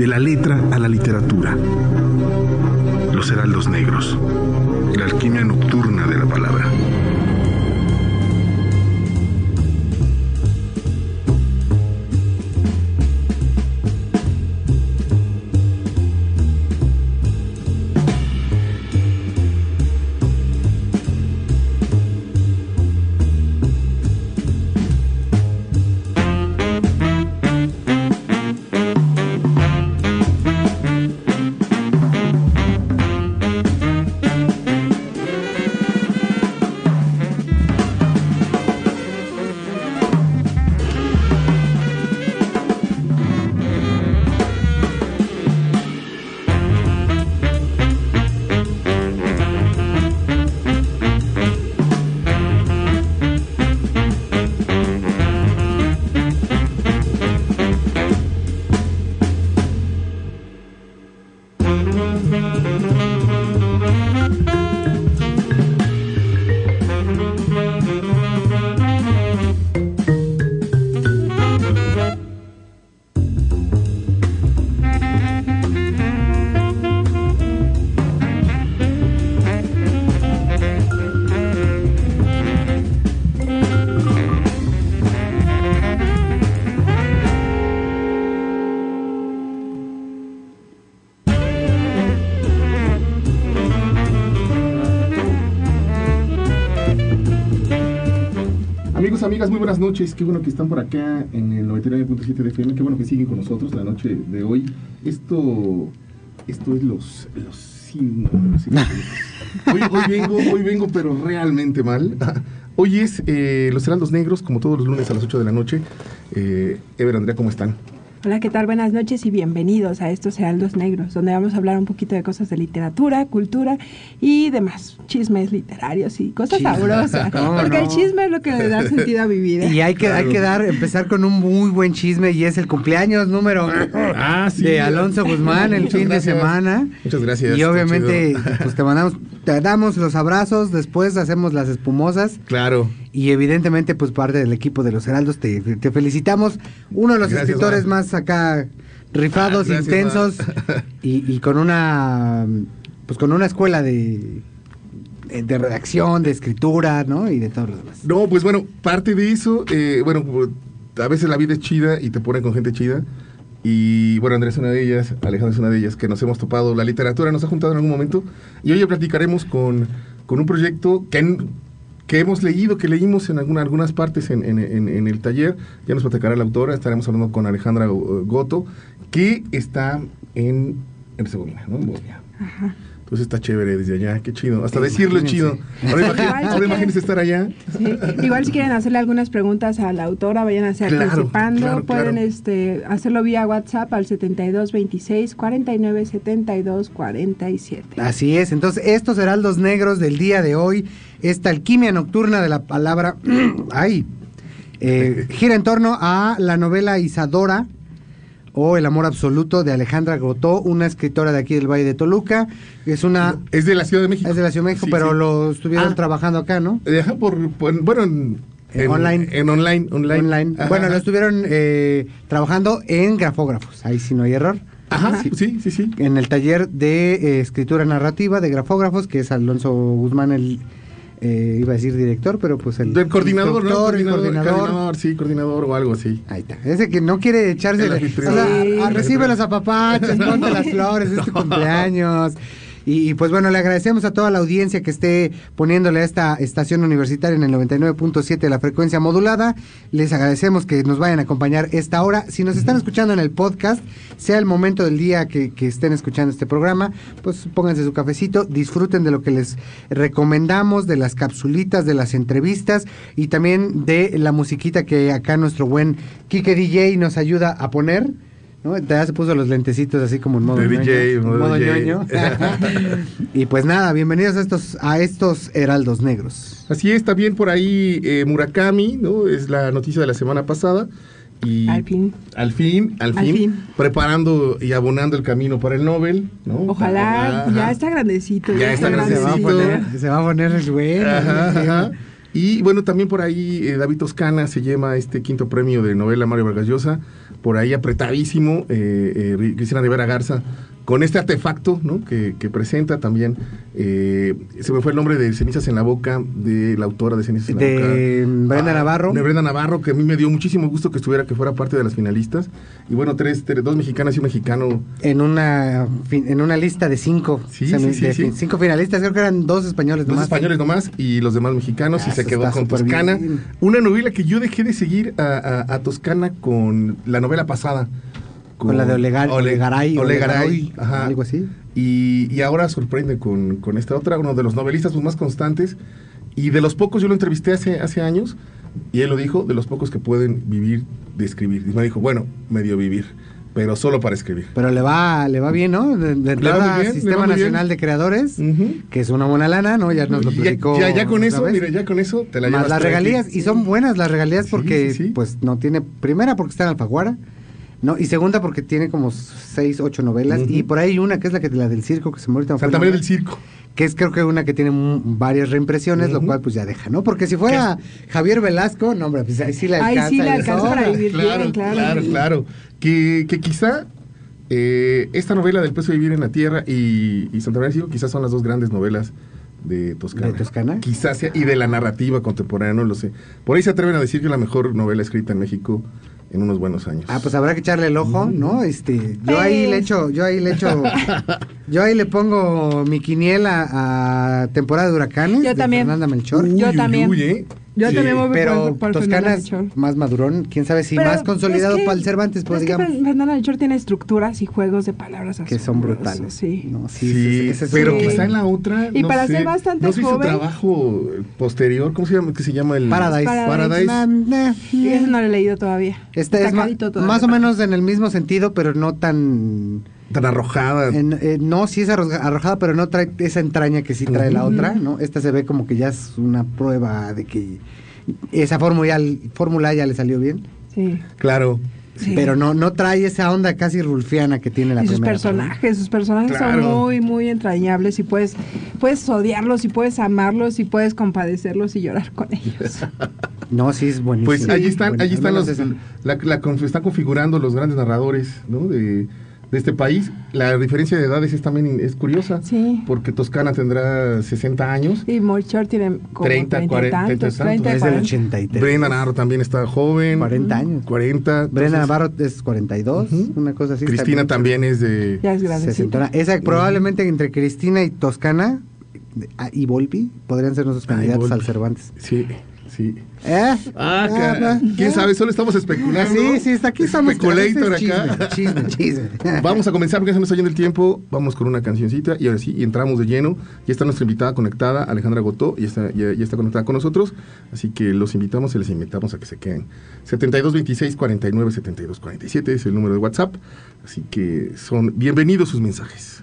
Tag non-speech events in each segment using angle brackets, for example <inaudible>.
De la letra a la literatura. Los heraldos negros. La alquimia nocturna de la palabra. Buenas noches. Qué bueno que están por acá en el 99.7 de FM. Qué bueno que siguen con nosotros la noche de hoy. Esto, esto es los, los. <laughs> Hoy, hoy vengo, hoy vengo, pero realmente mal. <laughs> Hoy es eh, Los Heraldos Negros, como todos los lunes a las 8 de la noche. Eh, Ever, Andrea, ¿cómo están? Hola, ¿qué tal? Buenas noches y bienvenidos a estos Heraldos Negros, donde vamos a hablar un poquito de cosas de literatura, cultura y demás, chismes literarios y cosas Chisme. sabrosas. <laughs> ¿Cómo porque el chisme es lo que le da sentido a mi vida. Y hay que, hay que dar, empezar con un muy buen chisme y es el cumpleaños número Ah, sí. de Alonso Guzmán el Muchas fin gracias. de semana. Muchas gracias. Y obviamente, pues te mandamos, te damos los abrazos, después hacemos las espumosas Claro. Y evidentemente, pues parte del equipo de los Heraldos te, te felicitamos. Uno de los Gracias, escritores más acá rifados, Ah, gracias, intensos <laughs> y, y con una, pues con una escuela de, de redacción, de escritura, ¿no? Y de todo lo demás. No, pues bueno, parte de eso, eh, bueno, a veces la vida es chida y te ponen con gente chida. Y bueno, Andrés es una de ellas, Alejandro es una de ellas, que nos hemos topado. La literatura nos ha juntado en algún momento. Y hoy platicaremos con, con un proyecto que, que hemos leído, que leímos en alguna- algunas partes en, en- en- en el taller. Ya nos platicará la autora. Estaremos hablando con Alejandra eh, Goto, que está en Herzegovina, ¿no? En Bosnia. Entonces está chévere desde allá, qué chido. Hasta decirlo es chido. Ahora, Igual, imagínense estar allá. Sí. Igual si quieren hacerle algunas preguntas a la autora, vayan a ser Claro, participando. claro, Pueden claro. este hacerlo vía WhatsApp al 7226 49 72 47. Así es, entonces estos heraldos negros del día de hoy, esta alquimia nocturna de la palabra, <clears throat> ay, eh, gira en torno a la novela Isadora o El amor absoluto de Alejandra Gotó, una escritora de aquí del Valle de Toluca, es una, Es de la Ciudad de México. es de la Ciudad de México, Sí, pero sí. lo estuvieron Ah. trabajando acá, ¿no? Eh, ajá, por, por- bueno, en, En online. En online, online. Online. Ajá, Bueno, lo estuvieron eh, trabajando en grafógrafos, ahí sí no hay error. Ajá, Sí. sí, sí, sí. en el taller de eh, escritura narrativa de grafógrafos, que es Alonso Guzmán, el, eh, iba a decir director, pero pues el Del coordinador, ¿no? Coordinador, coordinador. sí, coordinador o algo así. Ahí está. Ese que no quiere echarse. De- o sea, Sí. a- recibe los apapachos, <laughs> ponte las flores, es tu cumpleaños. Y, y, pues bueno, le agradecemos a toda la audiencia que esté poniéndole a esta estación universitaria en el 99.7 de la frecuencia modulada. Les agradecemos que nos vayan a acompañar esta hora. Si nos están escuchando en el podcast, sea el momento del día que, que estén escuchando este programa, pues pónganse su cafecito, disfruten de lo que les recomendamos, de las capsulitas, de las entrevistas y también de la musiquita que acá nuestro buen Kike DJ nos ayuda a poner. ¿No? Ya se puso los lentecitos así como en modo, De ñoño, DJ, en modo DJ. ñoño. <laughs> <laughs> y pues nada, bienvenidos a estos, a estos heraldos negros. Así es, también por ahí eh, Murakami, ¿no? Es la noticia de la semana pasada. Y Al fin. Al fin, al Al fin, preparando y abonando el camino para el Nobel, ¿no? Ojalá, Ajá. ya está grandecito. Ya está Se va a grandecito. poner, se va a poner el bueno. Ajá, ajá. Y bueno, también por ahí eh, David Toscana se llama este quinto premio de novela Mario Vargas Llosa. Por ahí apretadísimo, eh, eh, Cristina Rivera Garza, con este artefacto ¿no? que, que presenta también, eh, se me fue el nombre de Cenizas en la Boca, de la autora de Cenizas en la Boca. De Brenda Ah, Navarro. De Brenda Navarro, que a mí me dio muchísimo gusto que estuviera, que fuera parte de las finalistas. Y bueno, tres, tres- dos mexicanas y un mexicano. En una, en una lista de cinco. Sí, semi- sí, sí, de sí. Cinco finalistas, creo que eran dos españoles Dos nomás. españoles nomás y los demás mexicanos Ah, y se quedó con Toscana. bien. Una novela que yo dejé de seguir a, a- a Toscana con la novela pasada. Con la de Olegar- Ole- Olegaray, Olegaray, Olegaray, ajá. algo así. Y, y ahora sorprende con, con esta otra, uno de los novelistas pues, más constantes. Y de los pocos, yo lo entrevisté hace, hace años, y él lo dijo, de los pocos que pueden vivir de escribir. Y me dijo, bueno, medio vivir, pero solo para escribir. Pero le va, le va bien, ¿no? De, de entrada, bien, Sistema Nacional bien. de Creadores, Ujú. que es una buena lana, ¿no? Ya nos lo Y ya, platicó. ya, ya con eso, vez. mira, ya con eso te la Más llevas las regalías, y son buenas las regalías Sí, porque, sí, sí. pues, no tiene. Primera, porque está en Alfaguara. No, y segunda porque tiene como seis, ocho novelas. Y por ahí una que es la que la del circo, que se me ahorita me fue el Santa María nombre, del Circo. Que es creo que una que tiene varias reimpresiones, lo cual pues ya deja, ¿no? Porque si fuera Javier Velasco, no, hombre, pues ahí sí Ahí alcanza. sí le y le alcanza sobra. para vivir claro, bien, claro. claro, claro. Que, que quizá eh, esta novela del peso de vivir en la tierra y, y Santa María del Circo quizás son las dos grandes novelas de Toscana. ¿De Toscana? Quizás sea, y de la narrativa contemporánea, no lo sé. Por ahí se atreven a decir que es la mejor novela escrita en México en unos buenos años. Ah, pues habrá que echarle el ojo, ¿no? Este, yo ahí le echo, yo ahí le echo, <laughs> yo ahí le pongo mi quiniela a temporada de huracanes Yo de también. Fernanda Melchor. Uy, yo uy, también. uy, ¿eh? Yo Sí. también voy pero por, por Toscana Fernanda es más madurón, quién sabe si Pero más consolidado es que- para el Cervantes, pues es que digamos. Fer- Fernanda Melchor tiene estructuras y juegos de palabras que son brutales. Sí. No, sí, Sí, ese- ese es pero Sí. quizá en la otra. Y no para sé, ser bastante no sé su joven- trabajo posterior, ¿cómo se llama? ¿Qué se llama el Paradise. Paradise. Y eso no lo he leído todavía. Este Está es ma- todavía. más o menos en el mismo sentido, pero no tan Tan arrojada. En- eh, no, sí es arroja- arrojada, pero no trae esa entraña que sí trae la otra, ¿no? Esta se ve como que ya es una prueba de que esa fórmula ya, fórmula ya le salió bien, Sí. Claro. sí. pero no no trae esa onda casi rulfiana que tiene la y sus primera. personajes, sus personajes Claro. son muy, muy entrañables y puedes, puedes odiarlos y puedes amarlos y puedes compadecerlos y llorar con ellos. <laughs> No, sí es buenísimo. Pues allí están, allí al están los, la, están configurando los grandes narradores, ¿no? De, de este país. La diferencia de edades es también es curiosa, Sí. porque Toscana tendrá 60 años, Y Melchor tiene como 30, 30, y 40, tantos, 30 y 30, Es del 40. 83. Brenda Navarro también está joven, 40 años. 40. Brenda Navarro es 42, Ujú. una cosa así. Cristina también es de... Ya es grandecita. sesentona. Esa probablemente entre Cristina y Toscana ah, y Volpi podrían ser nuestros Ay, candidatos al Volpi. Cervantes. Sí, sí. ¿Eh? Ah, Ah, ah, ¿quién sabe? Solo estamos especulando. Sí, sí, está aquí estamos. Speculator es acá. Chisme, chisme, chisme. <laughs> Vamos a comenzar porque se nos está yendo el tiempo. Vamos con una cancioncita y ahora sí, y entramos de lleno. Ya está nuestra invitada conectada, Alejandra Gotó, y está, ya, ya está conectada con nosotros. Así que los invitamos y les invitamos a que se queden. 7226 49 72 47 es el número de WhatsApp. Así que son bienvenidos sus mensajes.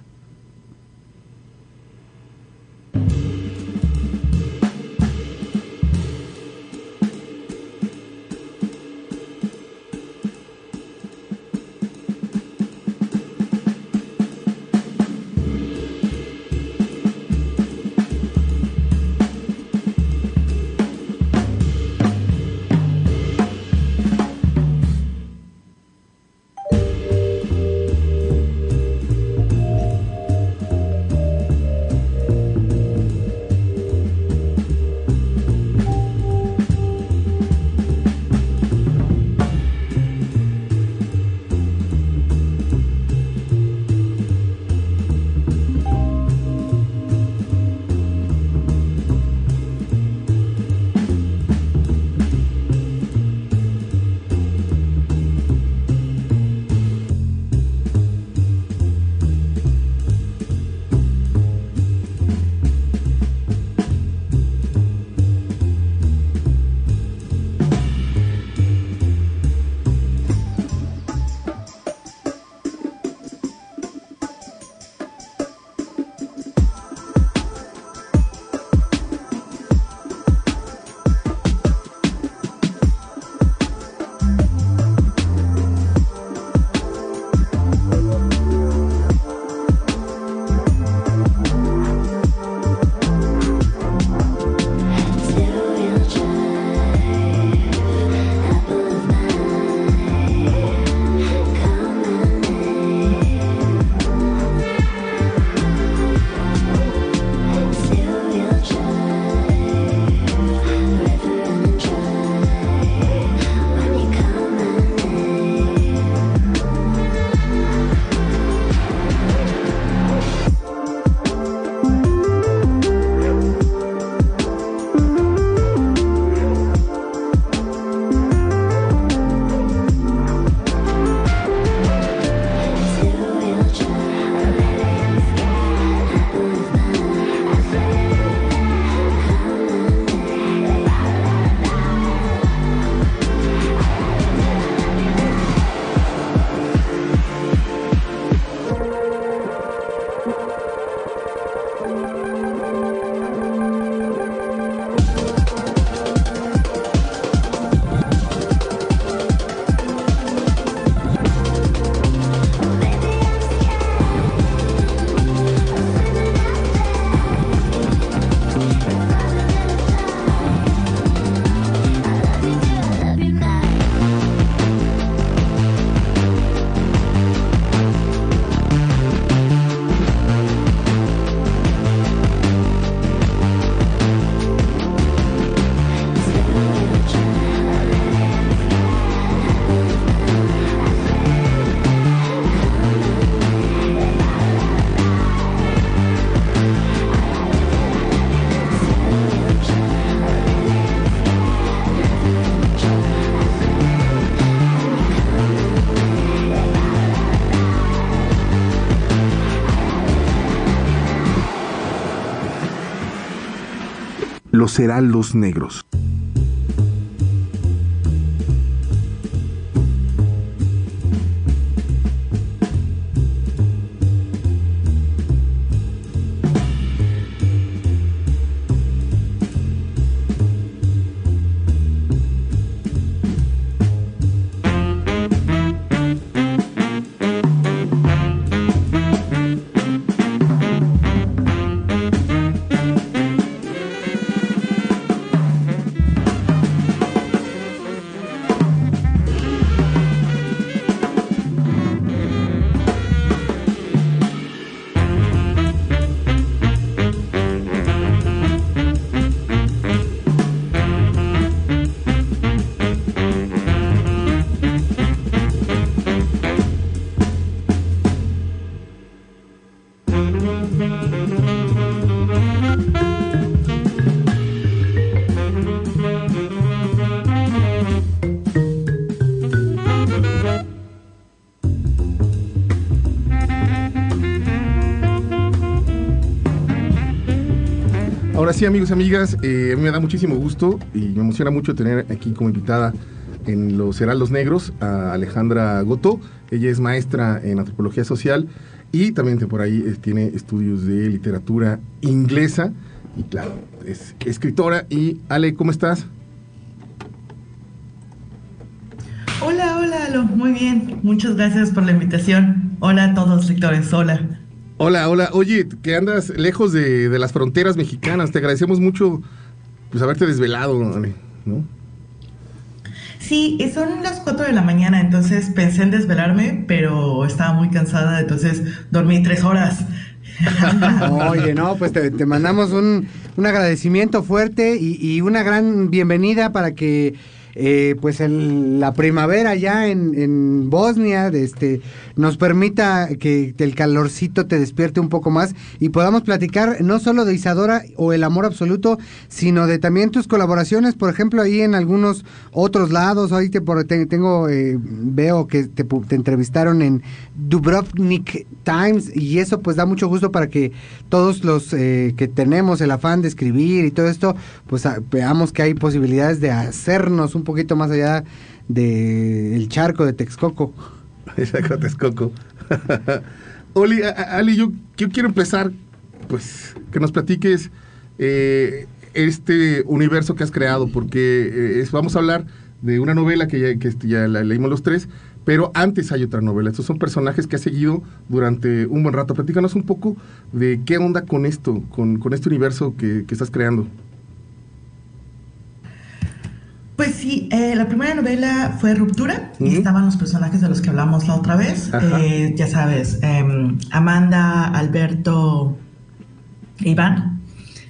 Los Heraldos Negros. Ahora sí, amigos y amigas, eh, me da muchísimo gusto y me emociona mucho tener aquí como invitada en los Heraldos Negros a Alejandra Goto. Ella es maestra en antropología social y también por ahí eh, tiene estudios de literatura inglesa y claro, es escritora. Y Ale, ¿cómo estás? Hola, hola, Alo. Muy bien. Muchas gracias por la invitación. Hola a todos, lectores. Hola. Hola, hola. Oye, que andas lejos de, de las fronteras mexicanas. Te agradecemos mucho pues haberte desvelado, ¿no? Sí, son las 4 de la mañana, entonces pensé en desvelarme, pero estaba muy cansada, entonces dormí tres horas. <laughs> Oye, no, pues te, te mandamos un, un agradecimiento fuerte y, y una gran bienvenida para que eh, pues el- la primavera ya en, en Bosnia este, nos permita que el calorcito te despierte un poco más y podamos platicar no solo de Isadora o el amor absoluto, sino de también tus colaboraciones, por ejemplo, ahí en algunos otros lados. Ahí te, tengo, eh, veo que te, te entrevistaron en Dubrovnik Times y eso pues da mucho gusto para que todos los eh, que tenemos el afán de escribir y todo esto, pues veamos que hay posibilidades de hacernos un poquito más allá del el charco de Texcoco. <laughs> Exacto, Texcoco. <laughs> Oli, a- a- Ali, yo, yo quiero empezar, pues, que nos platiques eh, este universo que has creado, porque eh, es- vamos a hablar de una novela que ya, que este, ya la leímos los tres, pero antes hay otra novela. Estos son personajes que has seguido durante un buen rato. Platícanos un poco de qué onda con esto, con, con este universo que, que estás creando. Pues sí, eh, la primera novela fue Ruptura y estaban los personajes de los que hablamos la otra vez. Eh, ya sabes, em, Amanda, Alberto, Iván.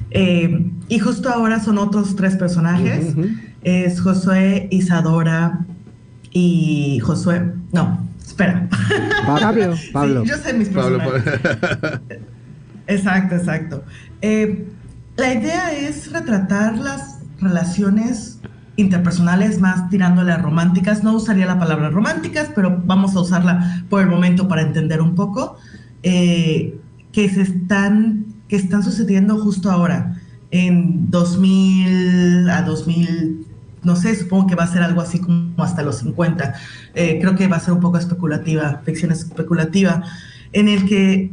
Eh, y justo ahora son otros tres personajes. Es Josué, Isadora y Josué. No, espera. Pablo. <laughs> Pablo. Sí, yo sé mis Pablo, personajes. Exacto, exacto. Eh, la idea es retratar las relaciones interpersonales más tirándole a románticas. No usaría la palabra románticas, pero vamos a usarla por el momento para entender un poco. eh, que se están, están sucediendo justo ahora, en 2000 a 2000, no sé, supongo que va a ser algo así como hasta los 50. Eh, creo que va a ser un poco especulativa, ficción especulativa, en el que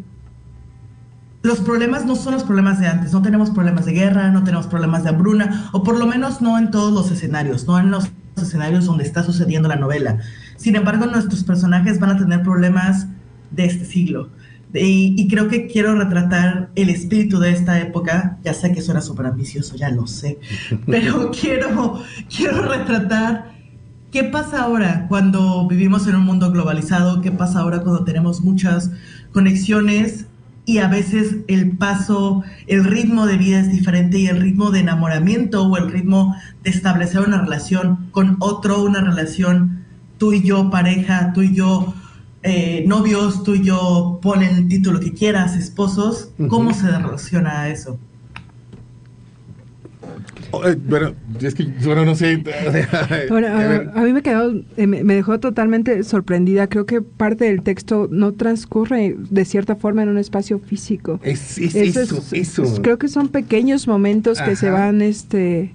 los problemas no son los problemas de antes, no tenemos problemas de guerra, no tenemos problemas de hambruna, o por lo menos no en todos los escenarios, no en los escenarios donde está sucediendo la novela. Sin embargo, nuestros personajes van a tener problemas de este siglo. Y, y creo que quiero retratar el espíritu de esta época. Ya sé que suena súper ambicioso, ya lo sé, <laughs> pero quiero, quiero retratar qué pasa ahora cuando vivimos en un mundo globalizado, qué pasa ahora cuando tenemos muchas conexiones y a veces el paso, el ritmo de vida es diferente y el ritmo de enamoramiento o el ritmo de establecer una relación con otro, una relación tú y yo pareja, tú y yo eh, novios, tú y yo ponen el título que quieras, esposos, ¿cómo se relaciona a eso? Bueno, es que, bueno, no sé. Bueno, A a, mí me quedó, eh, me dejó totalmente sorprendida. Creo que parte del texto no transcurre de cierta forma en un espacio físico. Es, es Eso eso, es- eso. es- creo que son pequeños momentos que se van, este...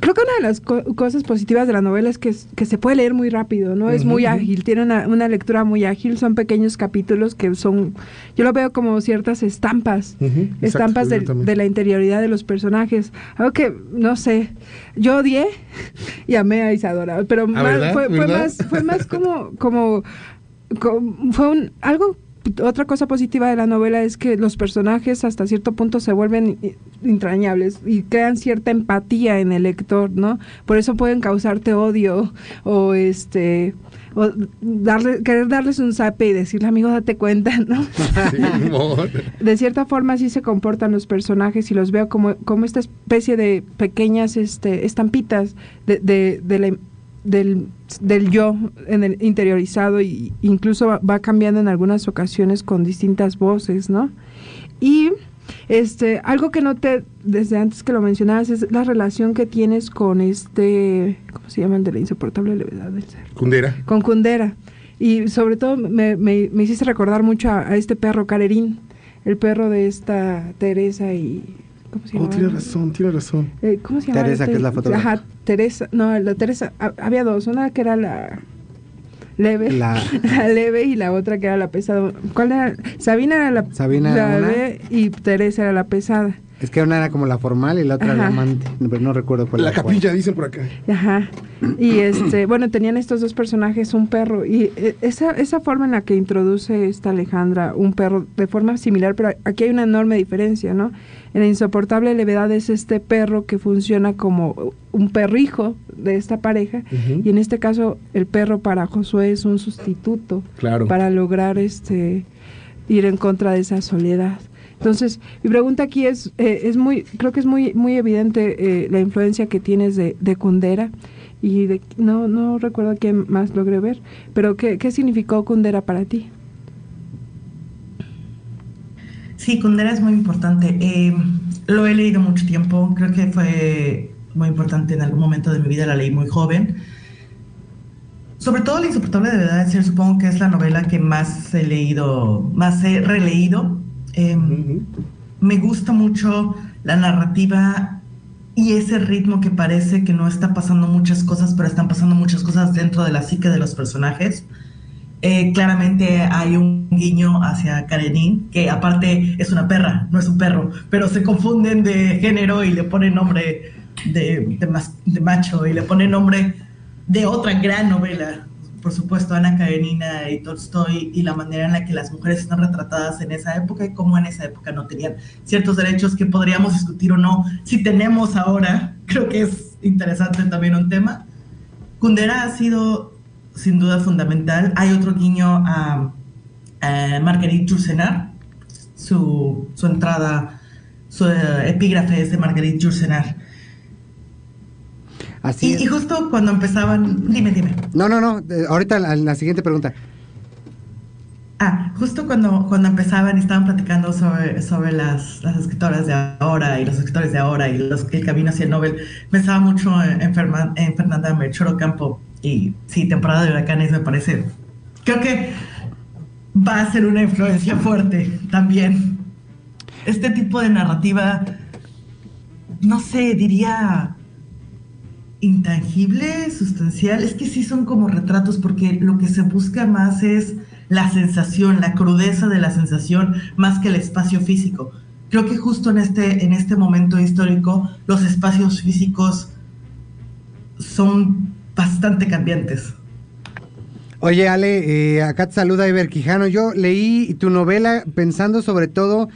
Creo que una de las co- cosas positivas de la novela es que, es- que se puede leer muy rápido, ¿no? Es muy ágil, tiene una, una lectura muy ágil, son pequeños capítulos que son, yo lo veo como ciertas estampas, estampas de la interioridad de los personajes. Algo que, no sé, yo odié y amé a Isadora, pero más- Ah, ¿verdad? fue, fue ¿verdad? más, fue más como, como, como- fue un, algo otra cosa positiva de la novela es que los personajes hasta cierto punto se vuelven entrañables y crean cierta empatía en el lector, ¿no? Por eso pueden causarte odio o este o darle querer darles un zape y decirle amigo date cuenta, ¿no? <laughs> Sí, de cierta forma así se comportan los personajes y los veo como, como esta especie de pequeñas este, estampitas de, de- de la- del, del yo en el interiorizado y incluso va, cambiando en algunas ocasiones con distintas voces, ¿no? Y este algo que noté desde antes que lo mencionabas es la relación que tienes con este, ¿cómo se llama el de la insoportable levedad del ser? Kundera. con Kundera. Y sobre todo me, me, me hiciste recordar mucho a, a este perro Carerín, el perro de esta Teresa y... ¿Cómo se Oh, llama? tiene razón, tiene razón. Eh, ¿Cómo se llama? Teresa, que es la fotógrafa. Ajá, Teresa. No, la Teresa. ha- había dos. Una que era la leve. La- <laughs> La, leve y la otra que era la pesada. ¿Cuál era? Sabina era la, Sabina la era una. leve y Teresa era la pesada. Es que una era como la formal y la otra la amante. No, pero no recuerdo cuál La era cuál. capilla, dicen por acá. Ajá. Y este, <clears throat> bueno, tenían estos dos personajes, un perro. Y eh, esa, esa forma en la que introduce esta Alejandra un perro de forma similar, pero aquí hay una enorme diferencia, ¿no? En la insoportable levedad es este perro que funciona como un perrijo de esta pareja. Y en este caso, el perro para Josué es un sustituto Claro. para lograr este ir en contra de esa soledad. Entonces, mi pregunta aquí es, eh, es muy, creo que es muy, muy evidente eh, la influencia que tienes de, de Kundera y de, no, no recuerdo quién más logré ver, pero ¿qué, qué significó Kundera para ti? Sí, Kundera es muy importante. Eh, lo he leído mucho tiempo. Creo que fue muy importante en algún momento de mi vida. La leí muy joven. Sobre todo La insoportable de verdad, ser, supongo que es la novela que más he leído, más he releído. Eh, Ujú. me gusta mucho la narrativa y ese ritmo que parece que no está pasando muchas cosas, pero están pasando muchas cosas dentro de la psique de los personajes. Eh, claramente hay un guiño hacia Karenin, que aparte es una perra, no es un perro, pero se confunden de género y le ponen nombre de, de mas- de macho y le ponen nombre de otra gran novela. Por supuesto, Ana Karenina y Tolstoy y la manera en la que las mujeres están retratadas en esa época y cómo en esa época no tenían ciertos derechos que podríamos discutir o no. Si tenemos ahora, creo que es interesante también un tema. Kundera ha sido sin duda fundamental. Hay otro guiño a, a Marguerite Yourcenar. Su, entrada, su eh, epígrafe es de Marguerite Yourcenar. Así Y, es. y justo cuando empezaban, dime, dime. No, no, no. ahorita la, la siguiente pregunta. Ah, justo cuando, cuando empezaban y estaban platicando sobre, sobre las, las escritoras de ahora y los escritores de ahora y los, el camino hacia el Nobel, pensaba mucho en, en, Ferman- en Fernanda Melchor Campo y sí, temporada de huracanes me parece, creo que va a ser una influencia fuerte también. Este tipo de narrativa, no sé, diría intangible, sustancial, es que sí son como retratos porque lo que se busca más es la sensación, la crudeza de la sensación, más que el espacio físico. Creo que justo en este, en este momento histórico los espacios físicos son bastante cambiantes. Oye, Ale, eh, acá te saluda Ever Quijano. Yo leí tu novela pensando sobre todo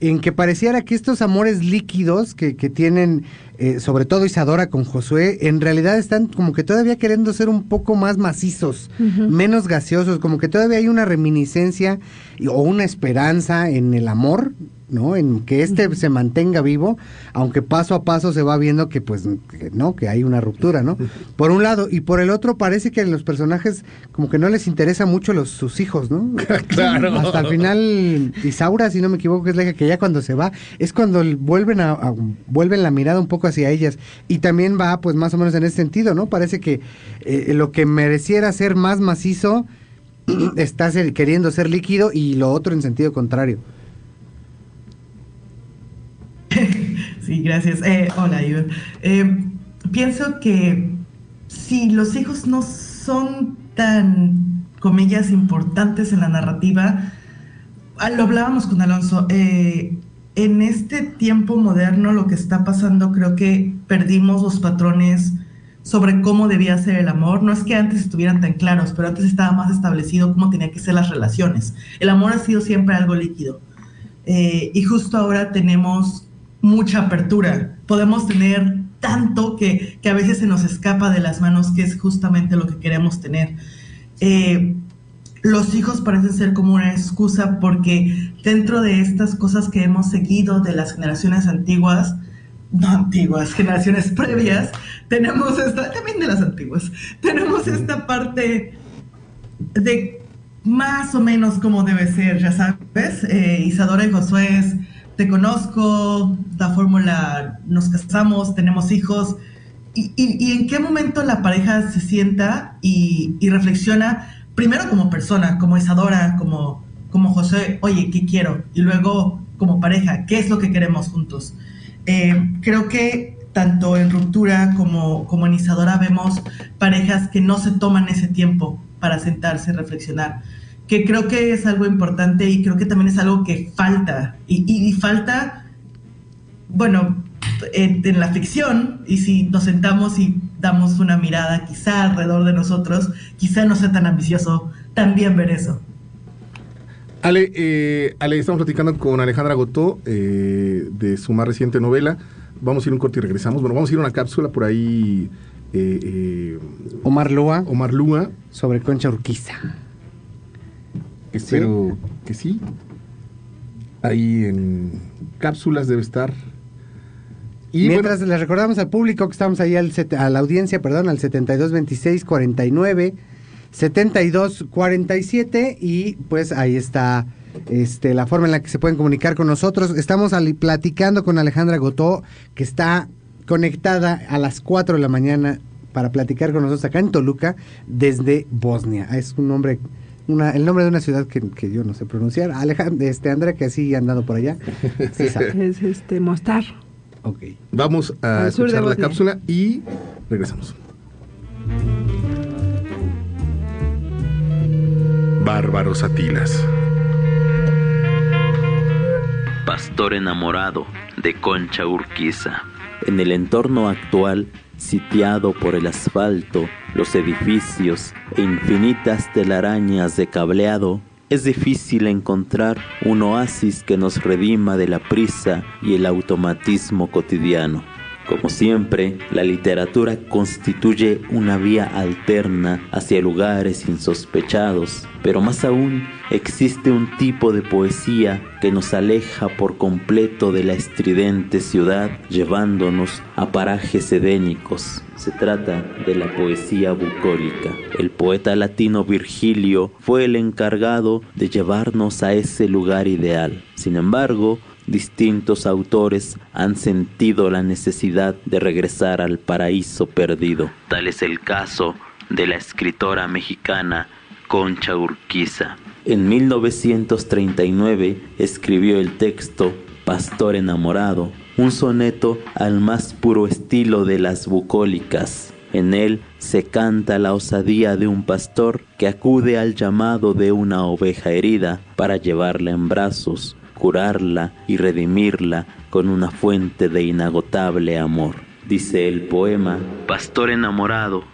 en que pareciera que estos amores líquidos que, que tienen, eh, sobre todo Isadora con Josué, en realidad están como que todavía queriendo ser un poco más macizos, menos gaseosos, como que todavía hay una reminiscencia y- o una esperanza en el amor ¿no? En que este se mantenga vivo, aunque paso a paso se va viendo que pues no, que hay una ruptura, ¿no? <laughs> Por un lado y por el otro parece que a los personajes como que no les interesa mucho los sus hijos, ¿no? <laughs> Claro. Hasta el final Isaura, si no me equivoco, que es la hija que ya cuando se va es cuando vuelven a, vuelven la mirada un poco hacia ellas y también va pues más o menos en ese sentido, ¿no? Parece que eh, lo que mereciera ser más macizo <clears throat> está queriendo ser líquido y lo otro en sentido contrario. <laughs> Sí, gracias. Eh, hola, Iván. Eh, pienso que si los hijos no son tan, comillas, importantes en la narrativa, ah, lo hablábamos con Alonso, eh, en este tiempo moderno lo que está pasando creo que perdimos los patrones sobre cómo debía ser el amor. No es que antes estuvieran tan claros, pero antes estaba más establecido cómo tenía que ser las relaciones. El amor ha sido siempre algo líquido. y justo ahora tenemos mucha apertura. Podemos tener tanto que, a veces se nos escapa de las manos, que es justamente lo que queremos tener. Eh, los hijos parecen ser como una excusa porque dentro de estas cosas que hemos seguido de las generaciones antiguas, no antiguas, generaciones previas, tenemos esta, también de las antiguas, tenemos esta parte de más o menos como debe ser, ya sabes, eh, Isadora y Josué es te conozco, la fórmula, nos casamos, tenemos hijos. Y, en qué momento la pareja se sienta y, reflexiona, primero como persona, como Isadora, como, como José, oye, ¿qué quiero? Y luego como pareja, ¿qué es lo que queremos juntos? Eh, creo que tanto en ruptura como, como en Isadora vemos parejas que no se toman ese tiempo para sentarse y reflexionar que creo que es algo importante y creo que también es algo que falta. Y, falta, bueno, en, la ficción, y si nos sentamos y damos una mirada quizá alrededor de nosotros, quizá no sea tan ambicioso también ver eso. Ale, eh, Ale estamos platicando con Alejandra Gotó eh, de su más reciente novela. Vamos a ir un corte y regresamos. Bueno, vamos a ir a una cápsula por ahí. Eh, Omar Lua. Omar Lua. Sobre Concha Urquiza. Espero que sí. Ahí en cápsulas debe estar. Y Mientras les recordamos al público que estamos ahí al a la audiencia, perdón, al 7226 49 72 47 y pues ahí está este, la forma en la que se pueden comunicar con nosotros. Estamos platicando con Alejandra Gotó, que está conectada a las 4 de la mañana para platicar con nosotros acá en Toluca desde Bosnia. Es un el nombre de una ciudad que, yo no sé pronunciar. Alejandro, este, Andrea, que así ha andado por allá. <laughs> es este, Mostar. Ok. Vamos a escuchar la cápsula y regresamos. Bárbaros Atilas. Pastor enamorado de Concha Urquiza. En el entorno actual sitiado por el asfalto, los edificios e infinitas telarañas de cableado, es difícil encontrar un oasis que nos redima de la prisa y el automatismo cotidiano. Como siempre, la literatura constituye una vía alterna hacia lugares insospechados, pero más aún existe un tipo de poesía que nos aleja por completo de la estridente ciudad, llevándonos a parajes edénicos. Se trata de la poesía bucólica. El poeta latino Virgilio fue el encargado de llevarnos a ese lugar ideal. Sin embargo, distintos autores han sentido la necesidad de regresar al paraíso perdido. Tal es el caso de la escritora mexicana Concha Urquiza. En 1939 escribió el texto Pastor enamorado, un soneto al más puro estilo de las bucólicas. En él se canta la osadía de un pastor que acude al llamado de una oveja herida para llevarla en brazos curarla y redimirla con una fuente de inagotable amor. Dice el poema, Pastor enamorado,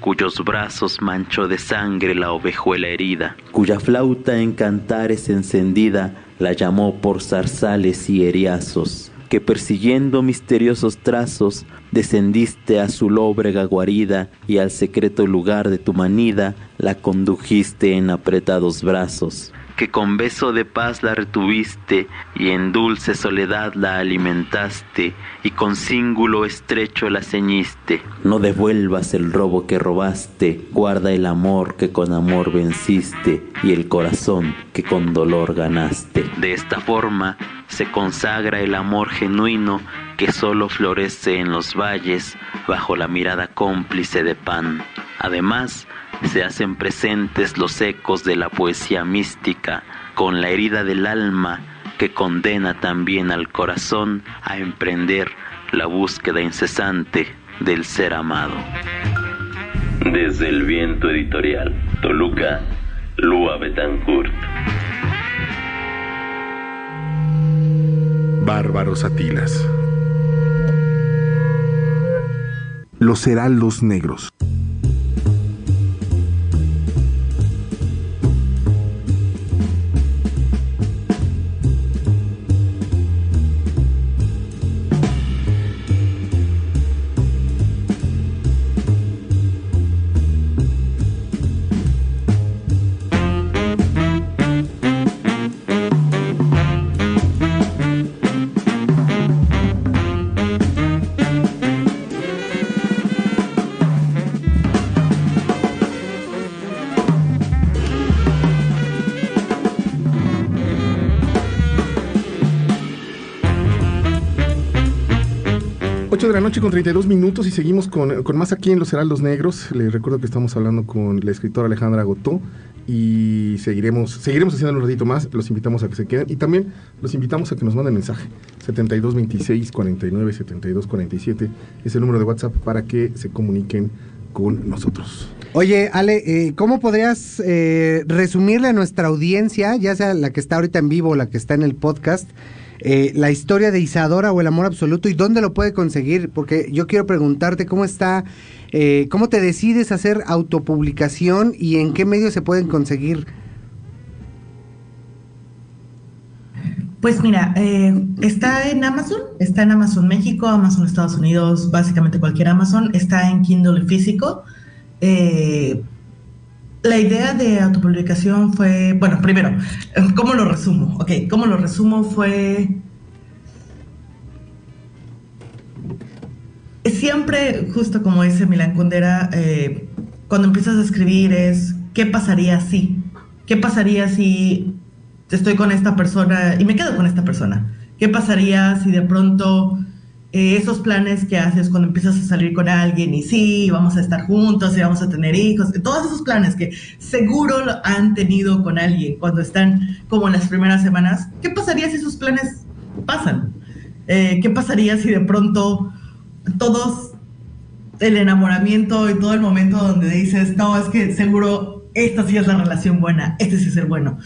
cuyos brazos manchó de sangre la ovejuela herida, cuya flauta en cantares encendida la llamó por zarzales y eriazos, que persiguiendo misteriosos trazos descendiste a su lóbrega guarida y al secreto lugar de tu manida la condujiste en apretados brazos que con beso de paz la retuviste y en dulce soledad la alimentaste y con cíngulo estrecho la ceñiste. No devuelvas el robo que robaste, guarda el amor que con amor venciste y el corazón que con dolor ganaste. De esta forma se consagra el amor genuino que solo florece en los valles bajo la mirada cómplice de Pan. Además, se hacen presentes los ecos de la poesía mística con la herida del alma que condena también al corazón a emprender la búsqueda incesante del ser amado. Desde el viento editorial, Toluca, Lua Betancourt. Bárbaros Atilas. Los heraldos negros. De la noche con 32 minutos y seguimos con, con, más aquí en Los Heraldos Negros. Les recuerdo que estamos hablando con la escritora Alejandra Gotó y seguiremos, seguiremos haciendo un ratito más. Los invitamos a que se queden y también los invitamos a que nos manden mensaje. 7226 49 72 47 es el número de WhatsApp para que se comuniquen con nosotros. Oye, Ale, eh, ¿cómo podrías eh, resumirle a nuestra audiencia, ya sea la que está ahorita en vivo o la que está en el podcast, eh, la historia de Isadora o el amor absoluto y dónde lo puede conseguir, porque yo quiero preguntarte cómo está, eh, cómo te decides hacer autopublicación y en qué medios se pueden conseguir. Pues mira, eh, está en Amazon, está en Amazon México, Amazon Estados Unidos, básicamente cualquier Amazon, está en Kindle físico. La idea de autopublicación fue, bueno, primero, ¿cómo lo resumo? Ok, ¿cómo lo resumo? Fue... Siempre, justo como dice Milan Kundera, eh, cuando empiezas a escribir es, ¿qué pasaría si? ¿Qué pasaría si estoy con esta persona y me quedo con esta persona? ¿Qué pasaría si de pronto eh, esos planes que haces cuando empiezas a salir con alguien y sí, vamos a estar juntos y vamos a tener hijos, todos esos planes que seguro han tenido con alguien cuando están como en las primeras semanas, ¿qué pasaría si esos planes pasan? Eh, ¿Qué pasaría si de pronto todos el enamoramiento y todo el momento donde dices, no, es que seguro esta sí es la relación buena, este sí es el bueno?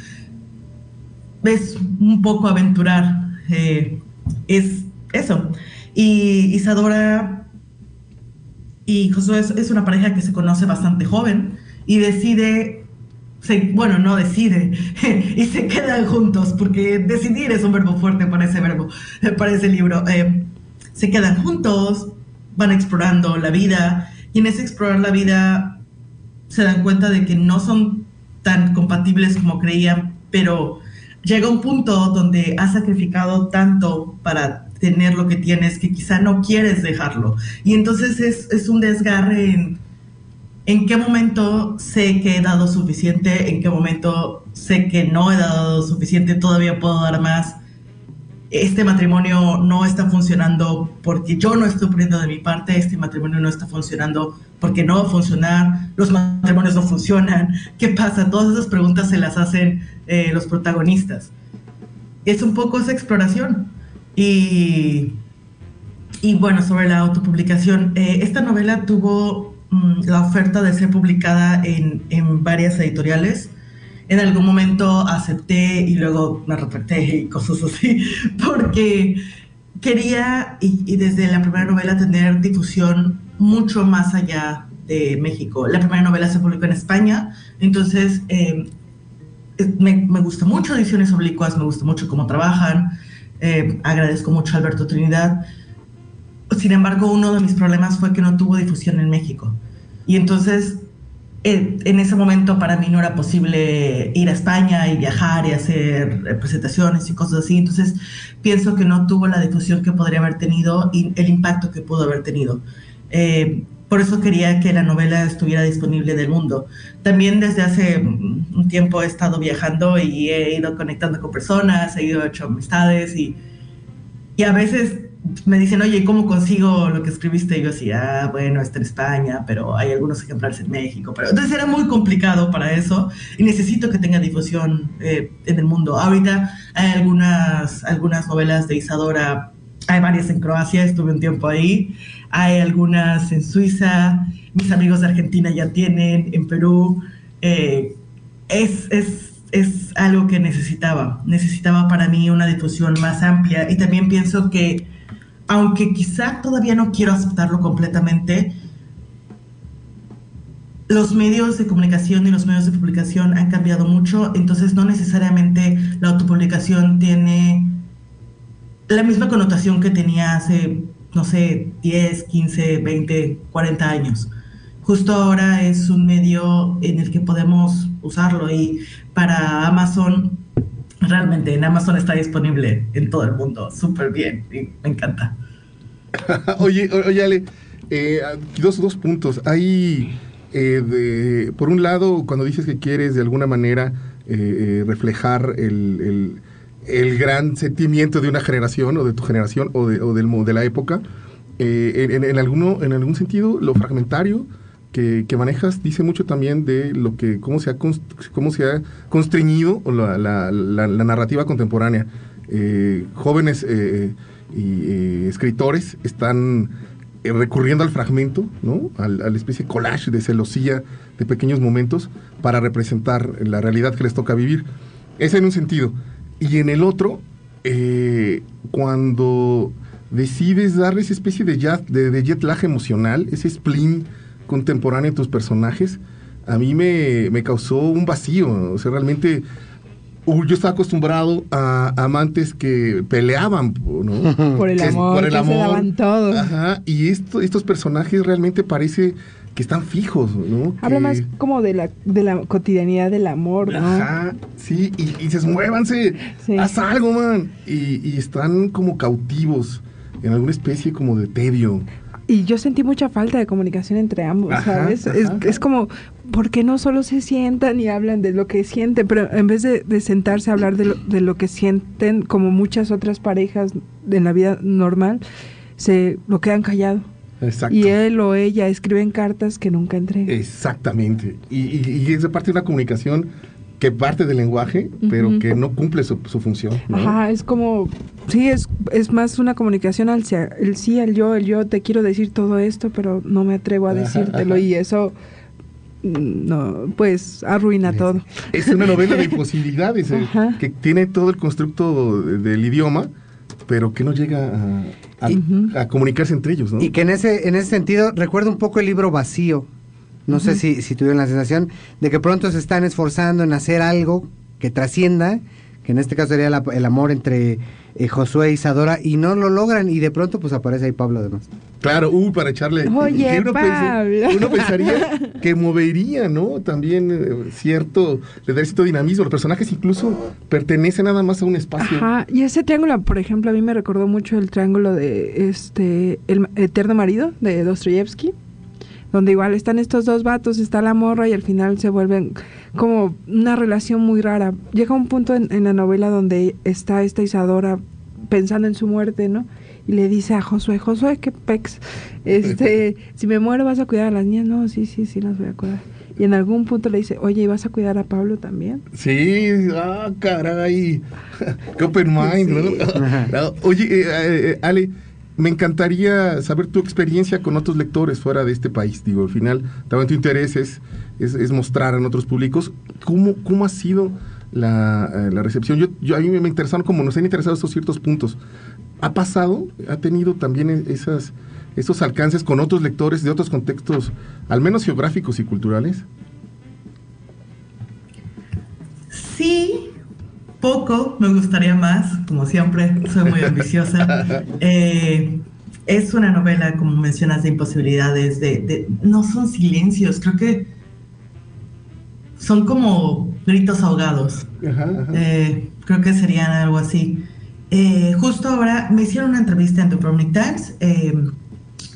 Es un poco aventurar, eh, es eso. Y Isadora y Josué es, una pareja que se conoce bastante joven y decide, bueno, no decide, <laughs> y se quedan juntos, porque decidir es un verbo fuerte para ese verbo, <laughs> para ese libro. Eh, se quedan juntos, van explorando la vida, y en ese explorar la vida se dan cuenta de que no son tan compatibles como creían, pero llega un punto donde ha sacrificado tanto para tener lo que tienes que quizá no quieres dejarlo. Y entonces es, un desgarre en en qué momento sé que he dado suficiente, en qué momento sé que no he dado suficiente, todavía puedo dar más. Este matrimonio no está funcionando porque yo no estoy poniendo de mi parte, este matrimonio no está funcionando porque no va a funcionar, los matrimonios no funcionan, ¿qué pasa? Todas esas preguntas se las hacen eh, los protagonistas. Es un poco esa exploración. Y, y bueno, sobre la autopublicación, eh, esta novela tuvo mm, la oferta de ser publicada en, en, varias editoriales. En algún momento acepté y luego me retracté y cosas así, <laughs> porque quería, y, desde la primera novela, tener difusión mucho más allá de México. La primera novela se publicó en España, entonces eh, me, me gusta mucho Ediciones Oblicuas, me gusta mucho cómo trabajan. Eh, agradezco mucho a Alberto Trinidad. Sin embargo, uno de mis problemas fue que no tuvo difusión en México. Y entonces eh, en ese momento para mí no era posible ir a España y viajar y hacer presentaciones y cosas así, entonces pienso que no tuvo la difusión que podría haber tenido y el impacto que pudo haber tenido. Eh, por eso quería que la novela estuviera disponible del mundo. También desde hace un tiempo he estado viajando y he ido conectando con personas, he ido hecho amistades y, y a veces me dicen, oye, ¿cómo consigo lo que escribiste? Y yo decía, ah, bueno, está en España, pero hay algunos ejemplares en México. Pero, entonces era muy complicado para eso y necesito que tenga difusión eh, en el mundo. Ahorita hay algunas, algunas novelas de Isadora, hay varias en Croacia, estuve un tiempo ahí, hay algunas en Suiza, mis amigos de Argentina ya tienen, en Perú. Eh, es, es, es algo que necesitaba, necesitaba para mí una difusión más amplia y también pienso que aunque quizá todavía no quiero aceptarlo completamente, los medios de comunicación y los medios de publicación han cambiado mucho, entonces no necesariamente la autopublicación tiene la misma connotación que tenía hace, no sé, 10, 15, 20, 40 años. Justo ahora es un medio en el que podemos usarlo y para Amazon, realmente en Amazon está disponible en todo el mundo, súper bien, y me encanta. <laughs> oye, oye, Ale, eh, dos, dos puntos. Hay, eh, por un lado, cuando dices que quieres de alguna manera eh, reflejar el, gran sentimiento de una generación o de tu generación o de, o del, de la época, en, alguno, en algún sentido, lo fragmentario que, manejas dice mucho también de lo que, cómo se ha, cómo se ha constreñido la, la, narrativa contemporánea. jóvenes y eh, escritores están eh, recurriendo al fragmento, ¿no? Al, a la especie de collage de celosía de pequeños momentos para representar la realidad que les toca vivir. Ese en un sentido. Y en el otro, eh, cuando decides darle esa especie de jet, de, jet lag emocional, ese spleen contemporáneo a tus personajes, a mí me, me causó un vacío. O sea, realmente yo estaba acostumbrado a amantes que peleaban, ¿no? <laughs> Por el amor, por el amor. se daban todo. Ajá, y esto, estos personajes realmente parece que están fijos, ¿no? Habla más como de la, de la cotidianidad del amor, ¿no? Ajá, sí, y, y dices, muévanse, haz algo, man. Y, y están como cautivos en alguna especie como de tedio. Y yo sentí mucha falta de comunicación entre ambos, ¿sabes? es, es, como, ¿por qué no solo se sientan y hablan de lo que sienten? Pero en vez de, sentarse a hablar de lo, de lo, que sienten, como muchas otras parejas en la vida normal, se lo quedan callado. Exacto. Y él o ella escriben cartas que nunca entregan. Exactamente. Y, y, y es parte de una comunicación que parte del lenguaje, pero que no cumple su, función. Ajá, es como, sí, es, es más una comunicación al el sí, el yo, el yo, te quiero decir todo esto, pero no me atrevo a decírtelo y eso mm, no, pues arruina todo. Es una novela de <laughs> posibilidades, eh, que tiene todo el constructo del idioma, pero que no llega a, a, comunicarse entre ellos, ¿no? Y que en ese, en ese sentido recuerda un poco el libro vacío. No sé si, si tuvieron la sensación de que pronto se están esforzando en hacer algo que trascienda, que en este caso sería el amor entre eh, Josué y Isadora, y no lo logran, y de pronto pues aparece ahí Pablo además. Claro, uh, para echarle... Oye, uno, Pablo. uno pensaría que <laughs> movería, ¿no? También eh, cierto, le da cierto dinamismo. Los personajes incluso pertenecen nada más a un espacio. Ajá, y ese triángulo, por ejemplo, a mí me recordó mucho el triángulo de este El Eterno Marido de Dostoyevsky donde igual están estos dos vatos, está la morra y al final se vuelven como una relación muy rara. Llega un punto en, la novela donde está esta Isadora pensando en su muerte, ¿no? Y le dice a Josué, Josué, qué pex, este, <laughs> si me muero vas a cuidar a las niñas, no, sí, sí, sí, las voy a cuidar. Y en algún punto le dice, oye, ¿y vas a cuidar a Pablo también? Sí, ah, caray, qué <laughs> open mind, ¿no? Oye, eh, eh, Ale, me encantaría saber tu experiencia con otros lectores fuera de este país. Digo, al final, también tu interés es, mostrar en otros públicos cómo, cómo ha sido la, eh, recepción. Yo, a mí me interesaron como nos han interesado estos ciertos puntos. ¿Ha pasado? ¿Ha tenido también e, esos alcances con otros lectores de otros contextos, al menos geográficos y culturales? Sí, poco, me gustaría más, como siempre, soy muy ambiciosa. <laughs> Eh, es una novela, como mencionas, de imposibilidades, de, no son silencios, creo que son como gritos ahogados. Eh, creo que serían algo así. Eh, justo ahora me hicieron una entrevista en Dubrovnik Times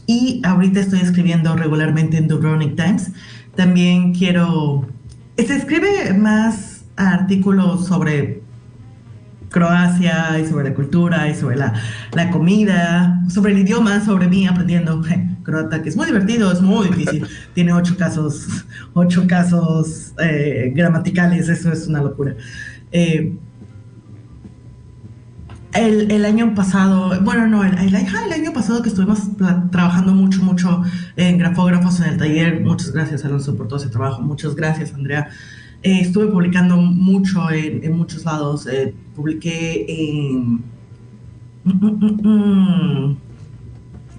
y ahorita estoy escribiendo regularmente en Dubrovnik Times. También quiero... Se escribe más artículos sobre Croacia y sobre la cultura y sobre la, la, comida, sobre el idioma, sobre mí aprendiendo <laughs> croata, que es muy divertido, es muy difícil. <laughs> Tiene ocho casos, ocho casos eh, gramaticales, eso es una locura. Eh, el, el, año pasado, bueno, no, el, el, el, año pasado que estuvimos trabajando mucho, mucho en grafógrafos en el taller, muchas gracias Alonso por todo ese trabajo, muchas gracias Andrea. Eh, estuve publicando mucho en, muchos lados, eh, publiqué en mm, mm, mm,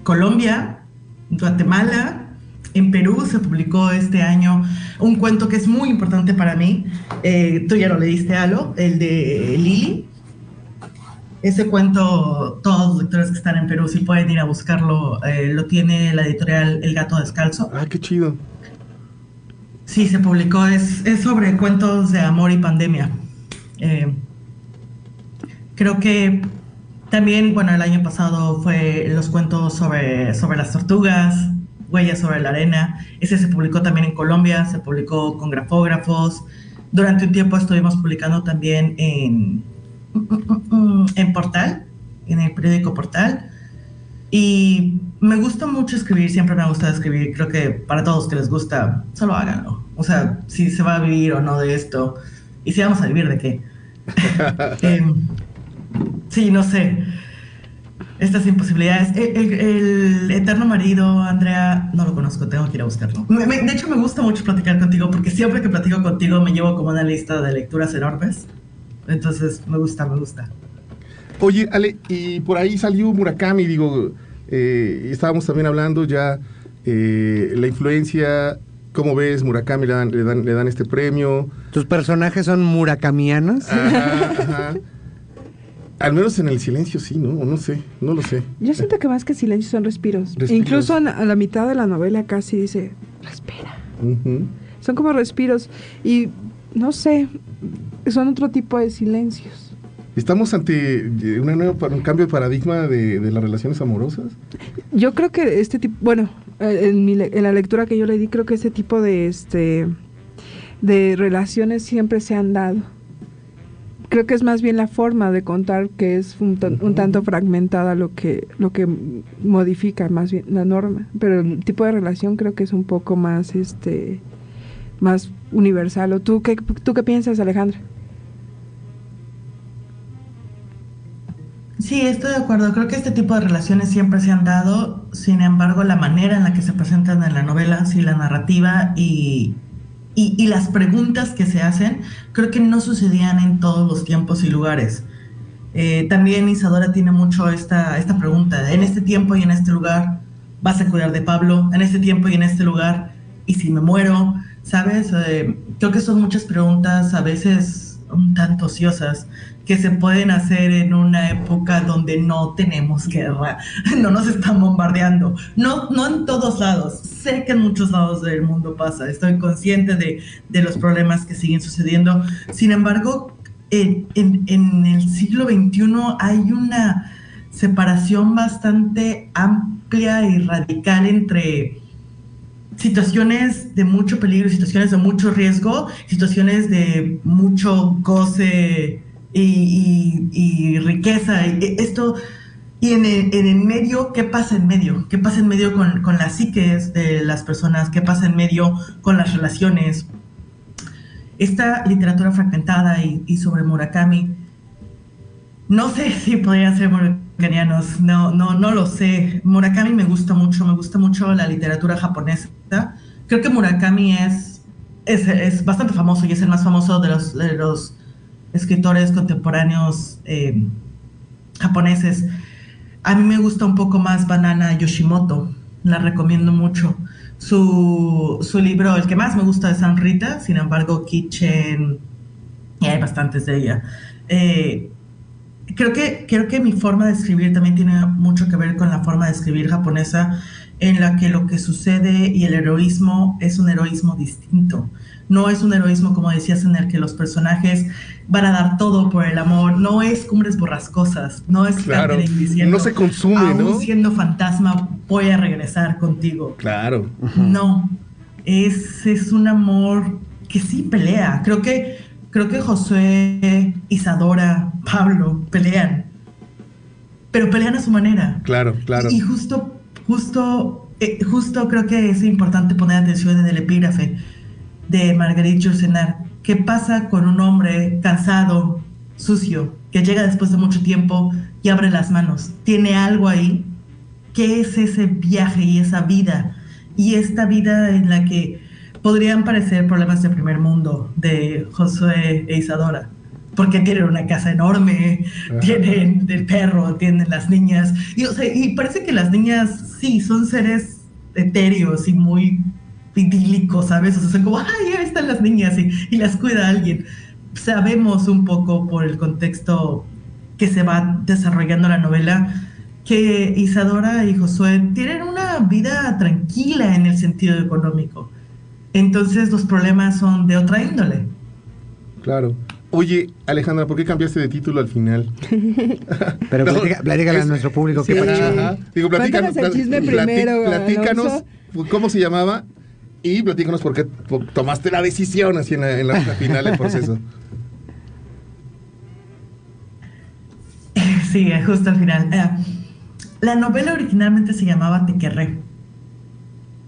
Colombia, Guatemala, en Perú se publicó este año un cuento que es muy importante para mí, eh, tú ya lo leíste, Alo, el de Lili ese cuento, todos los lectores que están en Perú, si pueden ir a buscarlo, eh, lo tiene la editorial El Gato Descalzo. Ah, qué chido. Sí, se publicó, es, es sobre cuentos de amor y pandemia. Eh, creo que también, bueno, el año pasado fue los cuentos sobre, sobre las tortugas, Huellas sobre la arena. Ese se publicó también en Colombia, se publicó con grafógrafos. Durante un tiempo estuvimos publicando también en en Portal, en el periódico Portal. Y me gusta mucho escribir, siempre me ha gustado escribir. Creo que para todos que les gusta, solo háganlo. O sea, si se va a vivir o no de esto. Y si vamos a vivir de qué. <laughs> Em, sí, no sé. Estas imposibilidades. El, eterno marido, Andrea, no lo conozco, tengo que ir a buscarlo. de hecho, me gusta mucho platicar contigo porque siempre que platico contigo me llevo como una lista de lecturas enormes. Entonces, me gusta, me gusta. Oye, Ale, y por ahí salió Murakami, digo, eh, estábamos también hablando ya, eh, la influencia, ¿cómo ves? Murakami le dan, le dan, le dan este premio. ¿Tus personajes son murakamianos? Ajá, Al menos en el silencio sí, ¿no? no sé, no lo sé. Yo siento que más que silencio son respiros. Incluso a la mitad de la novela casi dice, respira. Son como respiros. Y no sé, son otro tipo de silencios. ¿Estamos ante una nueva, un cambio de paradigma de, las relaciones amorosas? Yo creo que este tipo, bueno, en, en, la lectura que yo le di, creo que este tipo de, este, de relaciones siempre se han dado. Creo que es más bien la forma de contar que es un, tanto fragmentada lo que, lo que modifica más bien la norma. Pero el tipo de relación creo que es un poco más, este, más universal. ¿O tú qué, tú qué piensas, Alejandra? Sí, estoy de acuerdo. Creo que este tipo de relaciones siempre se han dado. Sin embargo, la manera en la que se presentan en la novela, sí, la narrativa y, y, las preguntas que se hacen, creo que no sucedían en todos los tiempos y lugares. Eh, también Isadora tiene mucho esta, esta pregunta. En este tiempo y en este lugar, ¿vas a cuidar de Pablo? En este tiempo y en este lugar, ¿y si me muero? ¿Sabes? Eh, creo que son muchas preguntas a veces un tanto ociosas que se pueden hacer en una época donde no tenemos guerra, <laughs> no nos están bombardeando, no, no en todos lados, sé que en muchos lados del mundo pasa, estoy consciente de, de los problemas que siguen sucediendo, sin embargo, en, en, en el siglo XXI hay una separación bastante amplia y radical entre situaciones de mucho peligro, situaciones de mucho riesgo, situaciones de mucho goce y, riqueza. Y esto, y en el, en medio, ¿qué pasa en medio? ¿Qué pasa en medio con, con las psiques de las personas? ¿Qué pasa en medio con las relaciones? Esta literatura fragmentada y, sobre Murakami, no sé <laughs> si podrían ser murakamianos, no, no, no lo sé. Murakami me gusta mucho, me gusta mucho la literatura japonesa. Creo que Murakami es, es, es bastante famoso y es el más famoso de los, de los escritores contemporáneos eh, japoneses. A mí me gusta un poco más Banana Yoshimoto, la recomiendo mucho. Su, libro, el que más me gusta es San Rita, sin embargo, Kitchen, y hay bastantes de ella. Eh, creo que, creo que mi forma de escribir también tiene mucho que ver con la forma de escribir japonesa, en la que lo que sucede y el heroísmo es un heroísmo distinto. No es un heroísmo, como decías, en el que los personajes van a dar todo por el amor. No es cumbres borrascosas. No es Claro. diciendo, No se consume, "Aún ¿no?" siendo fantasma, voy a regresar contigo. Claro. No, es, es un amor que sí pelea. Creo que, creo que Josué, Isadora, Pablo pelean, pero pelean a su manera. Claro, claro. Y justo, justo, eh, justo creo que es importante poner atención en el epígrafe de Marguerite Yourcenar. ¿Qué pasa con un hombre cansado, sucio, que llega después de mucho tiempo y abre las manos? Tiene algo ahí. ¿Qué es ese viaje y esa vida? Y esta vida en la que podrían parecer problemas de primer mundo de Josué e Isadora. Porque tienen una casa enorme, Ajá. tienen el perro, tienen las niñas. Y, o sea, y parece que las niñas, sí, son seres etéreos y muy idílicos, ¿sabes? O sea, son como, ay, ahí están las niñas y, y las cuida alguien. Sabemos un poco por el contexto que se va desarrollando la novela que Isadora y Josué tienen una vida tranquila en el sentido económico. Entonces los problemas son de otra índole. Claro. Oye, Alejandra, ¿por qué cambiaste de título al final? <laughs> Pero <laughs> No, platica- platícale a es- nuestro público Sí. qué. Ajá. Digo, platícanos, el chisme plati- primero, platícanos Alonso. cómo se llamaba y platícanos por qué tomaste la decisión así en la, en la <laughs> final del proceso. Sí, justo al final. Eh, la novela originalmente se llamaba Te querré.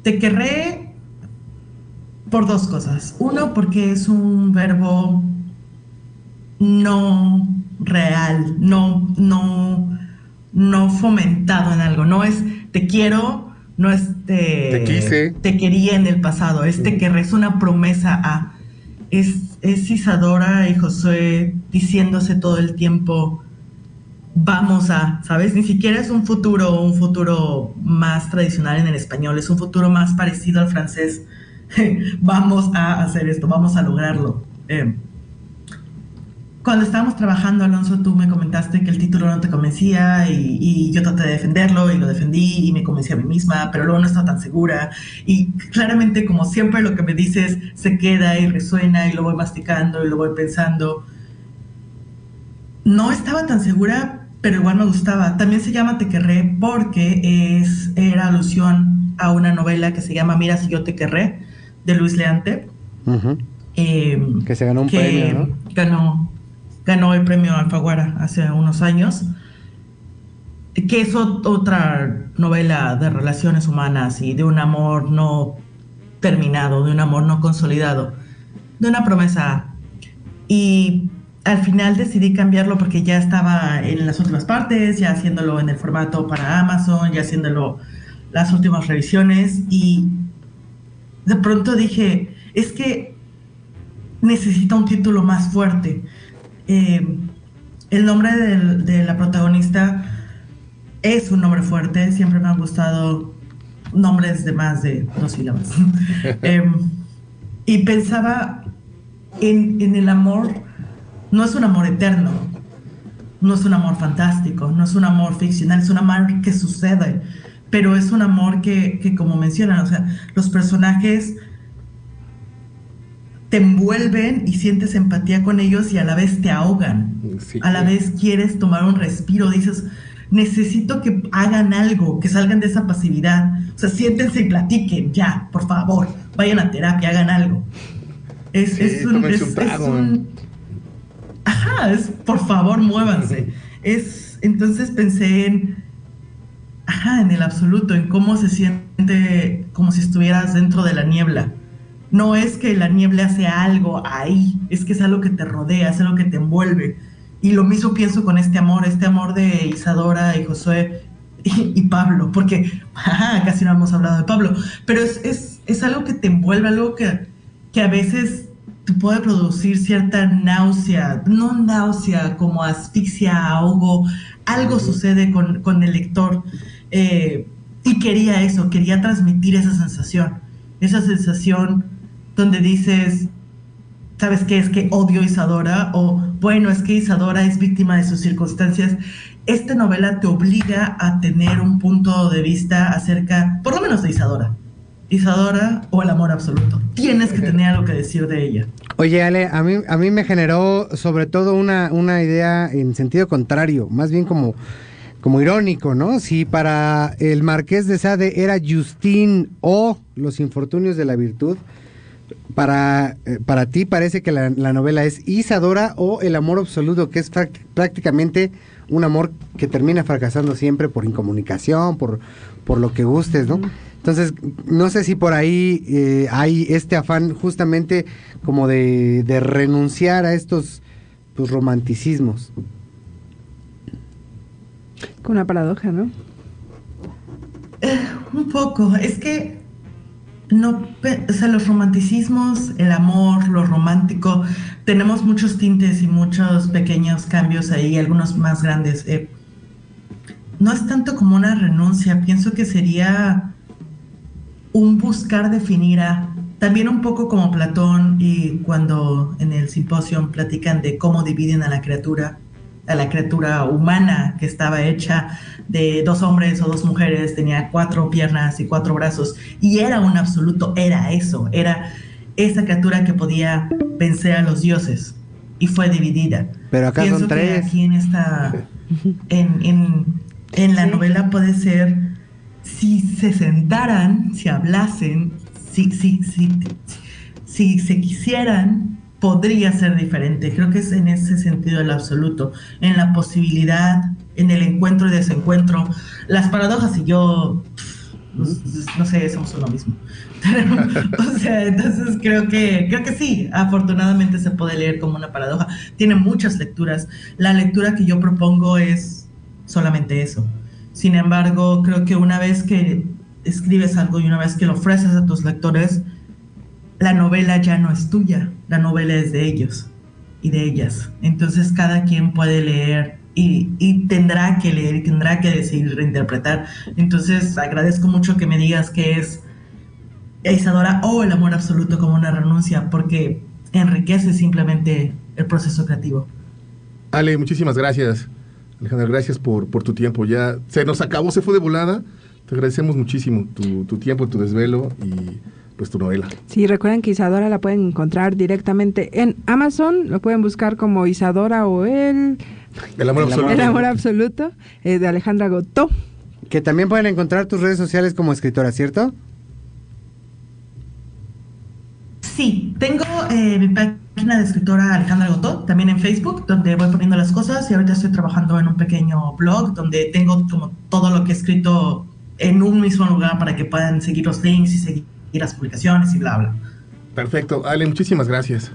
Te querré por dos cosas. Uno, porque es un verbo no real, no, no, no fomentado en algo. No es te quiero, no es te, Te quise. te quería en el pasado. Es te querré, es una promesa a. Es, es Isadora y Josué diciéndose todo el tiempo vamos a, ¿sabes? Ni siquiera es un futuro, un futuro más tradicional en el español, es un futuro más parecido al francés. <laughs> vamos a hacer esto, vamos a lograrlo. Eh, cuando estábamos trabajando, Alonso, tú me comentaste que el título no te convencía y, y yo traté de defenderlo y lo defendí y me convencí a mí misma, pero luego no estaba tan segura. Y claramente, como siempre, lo que me dices se queda y resuena y lo voy masticando y lo voy pensando no estaba tan segura, pero igual me gustaba. También se llama Te querré porque es, era alusión a una novela que se llama Mira si yo te querré, de Luis Leante. Eh, Que se ganó un que premio, ¿no? Ganó, ganó el premio Alfaguara hace unos años. Que es ot- otra novela de relaciones humanas y de un amor no terminado, de un amor no consolidado, de una promesa. Y al final decidí cambiarlo porque ya estaba en las últimas partes, ya haciéndolo en el formato para Amazon, ya haciéndolo las últimas revisiones y de pronto dije, es que necesita un título más fuerte. Eh, el nombre del- de la protagonista es un nombre fuerte, siempre me han gustado nombres de más de dos sílabas. <laughs> Em, y pensaba en, en el amor, no es un amor eterno, no es un amor fantástico, no es un amor ficcional, es un amor que sucede, pero es un amor que, que como mencionan, o sea, los personajes te envuelven y sientes empatía con ellos y a la vez te ahogan. Sí. A la vez quieres tomar un respiro, dices, necesito que hagan algo, que salgan de esa pasividad. O sea, siéntense y platiquen, ya, por favor, vayan a terapia, hagan algo. Es, Sí, es un, tómense es- un trago. es un- Ajá, es por favor, muévanse. Es, entonces pensé en, ajá, en el absoluto, en cómo se siente como si estuvieras dentro de la niebla. No es que la niebla sea algo ahí, es que es algo que te rodea, es algo que te envuelve. Y lo mismo pienso con este amor, este amor de Isadora y Josué y, y Pablo, porque ajá, casi no hemos hablado de Pablo, pero es, es, es algo que te envuelve, algo que, que a veces te puede producir cierta náusea, no náusea, como asfixia, ahogo, algo sucede con, con el lector. Y quería eso, quería transmitir esa sensación, esa sensación donde dices, ¿sabes qué? Es que odio a Isadora o bueno, es que Isadora es víctima de sus circunstancias. Esta novela te obliga a tener un punto de vista acerca, por lo menos de Isadora. Isadora o el amor absoluto. Tienes que tener algo que decir de ella. Oye, Ale, a mí, a mí me generó sobre todo una, una idea en sentido contrario, más bien como, como irónico, ¿no? Si para el marqués de Sade era Justín o Los infortunios de la virtud, para, eh, para ti parece que la, la novela es Isadora o El amor absoluto, que es práct- prácticamente un amor que termina fracasando siempre por incomunicación, por, por lo que gustes, ¿no? Entonces, no sé si por ahí eh, hay este afán justamente como de, de renunciar a estos pues, romanticismos. Una paradoja, ¿no? Un poco, es que no, o sea, los romanticismos, el amor, lo romántico, tenemos muchos tintes y muchos pequeños cambios ahí, algunos más grandes. eh, no es tanto como una renuncia, pienso que sería un buscar definir a, también un poco como Platón y cuando en el simposio platican de cómo dividen a la criatura, a la criatura humana que estaba hecha de dos hombres o dos mujeres, tenía cuatro piernas y cuatro brazos y era un absoluto, era eso, era esa criatura que podía vencer a los dioses y fue dividida. Pero acá Pienso son que tres. aquí en esta, en, en, en la Sí. novela puede ser si se sentaran, si hablasen, si, si, si, si se quisieran, podría ser diferente. Creo que es en ese sentido el absoluto, en la posibilidad, en el encuentro y desencuentro. Las paradojas y yo, no sé, somos uno mismo. <laughs> O sea, entonces creo que, creo que sí, afortunadamente se puede leer como una paradoja. Tiene muchas lecturas. La lectura que yo propongo es solamente eso. Sin embargo, creo que una vez que escribes algo y una vez que lo ofreces a tus lectores, la novela ya no es tuya, la novela es de ellos y de ellas. Entonces cada quien puede leer y, y tendrá que leer y tendrá que decidir reinterpretar. Entonces agradezco mucho que me digas que es Isadora o el amor absoluto como una renuncia, porque enriquece simplemente el proceso creativo. Ale, muchísimas gracias. Alejandra, gracias por, por tu tiempo. Ya se nos acabó, se fue de volada. Te agradecemos muchísimo tu, tu tiempo, tu desvelo y pues tu novela. Sí, recuerden que Isadora la pueden encontrar directamente en Amazon, lo pueden buscar como Isadora o el, El amor El absoluto. el amor absoluto eh, de Alejandra Gotó. Que también pueden encontrar tus redes sociales como escritora, ¿cierto? Sí, tengo eh, mi página de escritora Alejandra Gotó, también en Facebook, donde voy poniendo las cosas y ahorita estoy trabajando en un pequeño blog donde tengo como todo lo que he escrito en un mismo lugar para que puedan seguir los links y seguir las publicaciones y bla, bla. Perfecto. Ale, muchísimas gracias.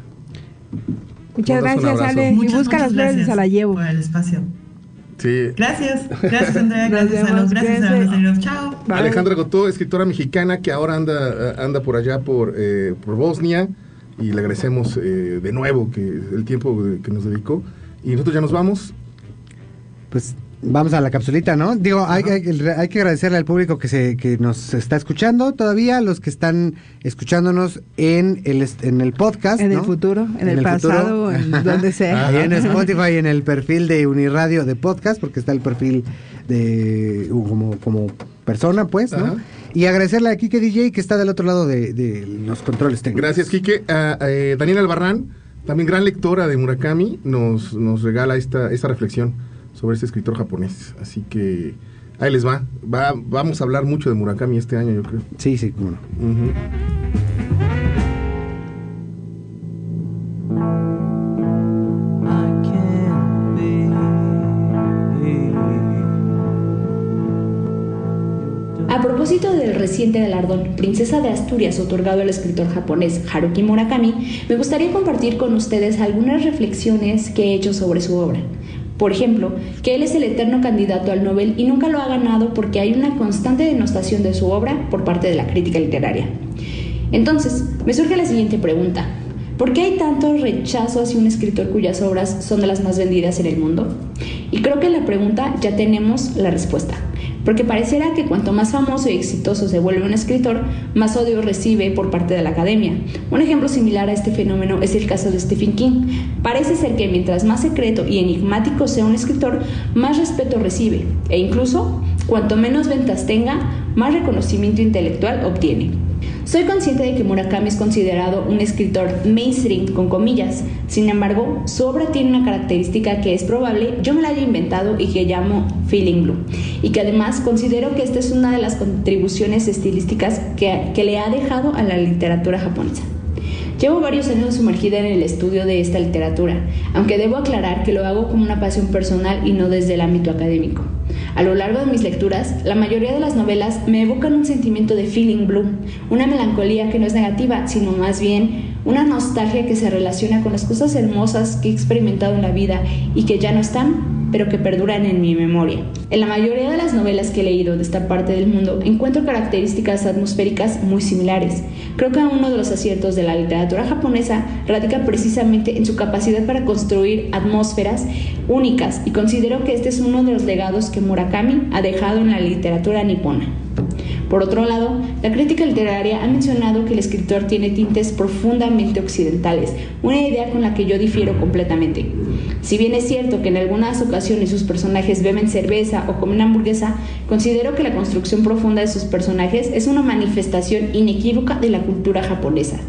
Muchas gracias. Ale. Muchas, y busca las flores y gracias se la llevo. Por el espacio. Sí. Gracias, <laughs> gracias Andrea, gracias a los, gracias a cuídense. los Chao. Bye. Alejandra Gotó, escritora mexicana que ahora anda, anda por allá por, eh, por Bosnia y le agradecemos eh, de nuevo que el tiempo que nos dedicó. Y nosotros ya nos vamos. Pues vamos a la capsulita, ¿no? Digo, hay, hay, hay que agradecerle al público que se que nos está escuchando todavía, los que están escuchándonos en el en el podcast, En el futuro, en el pasado, en <laughs> donde sea. Ahí en Spotify, en el perfil de Uniradio de podcast, porque está el perfil de uh, como, como persona, pues, ¿no? Ajá. Y agradecerle a Kike DJ que está del otro lado de, de los controles técnicos. Gracias, Quique. A, eh, Daniel Albarrán, también gran lectora de Murakami, nos, nos regala esta, esta reflexión sobre este escritor japonés. Así que ahí les va. va. Vamos a hablar mucho de Murakami este año, yo creo. Sí, sí, cómo no. Ujú. A propósito del reciente galardón Princesa de Asturias otorgado al escritor japonés Haruki Murakami, me gustaría compartir con ustedes algunas reflexiones que he hecho sobre su obra. Por ejemplo, que él es el eterno candidato al Nobel y nunca lo ha ganado porque hay una constante denostación de su obra por parte de la crítica literaria. Entonces, me surge la siguiente pregunta. ¿Por qué hay tanto rechazo hacia un escritor cuyas obras son de las más vendidas en el mundo? Y creo que en la pregunta ya tenemos la respuesta. Porque pareciera que cuanto más famoso y exitoso se vuelve un escritor, más odio recibe por parte de la academia. Un ejemplo similar a este fenómeno es el caso de Stephen King. Parece ser que mientras más secreto y enigmático sea un escritor, más respeto recibe, e incluso, cuanto menos ventas tenga, más reconocimiento intelectual obtiene. Soy consciente de que Murakami es considerado un escritor mainstream con comillas, sin embargo, su obra tiene una característica que es probable yo me la haya inventado y que llamo Feeling Blue, y que además considero que esta es una de las contribuciones estilísticas que, que le ha dejado a la literatura japonesa. Llevo varios años sumergida en el estudio de esta literatura, aunque debo aclarar que lo hago como una pasión personal y no desde el ámbito académico. A lo largo de mis lecturas, la mayoría de las novelas me evocan un sentimiento de feeling blue, una melancolía que no es negativa, sino más bien una nostalgia que se relaciona con las cosas hermosas que he experimentado en la vida y que ya no están, pero que perduran en mi memoria. En la mayoría de las novelas que he leído de esta parte del mundo encuentro características atmosféricas muy similares. Creo que uno de los aciertos de la literatura japonesa radica precisamente en su capacidad para construir atmósferas únicas y considero que este es uno de los legados que Murakami ha dejado en la literatura nipona. Por otro lado, la crítica literaria ha mencionado que el escritor tiene tintes profundamente occidentales, una idea con la que yo difiero completamente. Si bien es cierto que en algunas ocasiones sus personajes beben cerveza o comen hamburguesa, considero que la construcción profunda de sus personajes es una manifestación inequívoca de la cultura japonesa.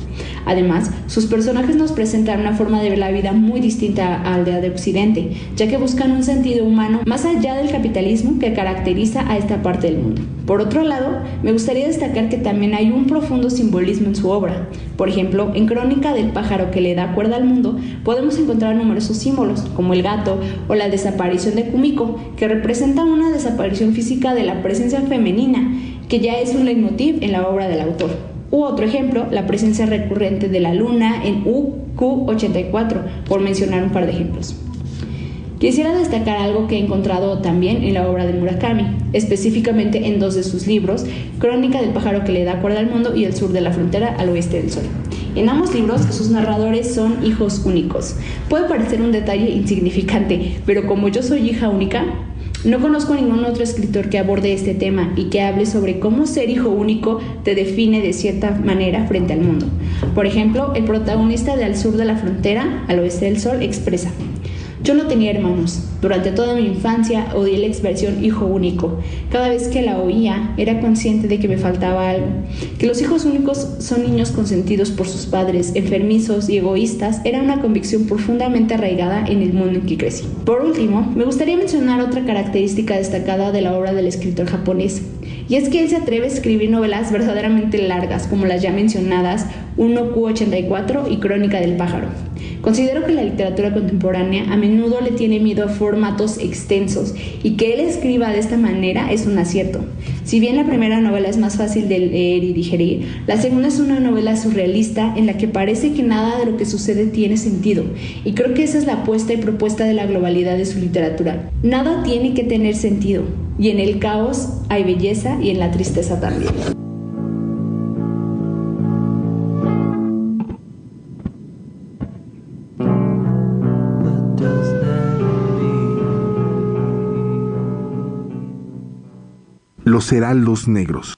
Además, sus personajes nos presentan una forma de ver la vida muy distinta al de, de Occidente, ya que buscan un sentido humano más allá del capitalismo que caracteriza a esta parte del mundo. Por otro lado, me gustaría destacar que también hay un profundo simbolismo en su obra. Por ejemplo, en Crónica del pájaro que le da cuerda al mundo, podemos encontrar numerosos símbolos, como el gato o la desaparición de Kumiko, que representa una desaparición física de la presencia femenina, que ya es un leitmotiv en la obra del autor. U otro ejemplo, la presencia recurrente de la luna en UQ84, por mencionar un par de ejemplos. Quisiera destacar algo que he encontrado también en la obra de Murakami, específicamente en dos de sus libros, Crónica del pájaro que le da cuerda al mundo y El sur de la frontera al oeste del sol. En ambos libros sus narradores son hijos únicos. Puede parecer un detalle insignificante, pero como yo soy hija única, no conozco a ningún otro escritor que aborde este tema y que hable sobre cómo ser hijo único te define de cierta manera frente al mundo. Por ejemplo, el protagonista de Al sur de la frontera, al oeste del sol, expresa, yo no tenía hermanos. Durante toda mi infancia odié la expresión hijo único. Cada vez que la oía era consciente de que me faltaba algo. Que los hijos únicos son niños consentidos por sus padres, enfermizos y egoístas, era una convicción profundamente arraigada en el mundo en que crecí. Por último, me gustaría mencionar otra característica destacada de la obra del escritor japonés. Y es que él se atreve a escribir novelas verdaderamente largas, como las ya mencionadas 1Q84 y Crónica del pájaro. Considero que la literatura contemporánea a menudo le tiene miedo a formatos extensos y que él escriba de esta manera es un acierto. Si bien la primera novela es más fácil de leer y digerir, la segunda es una novela surrealista en la que parece que nada de lo que sucede tiene sentido. Y creo que esa es la apuesta y propuesta de la globalidad de su literatura. Nada tiene que tener sentido, y en el caos hay belleza y en la tristeza también. Los negros.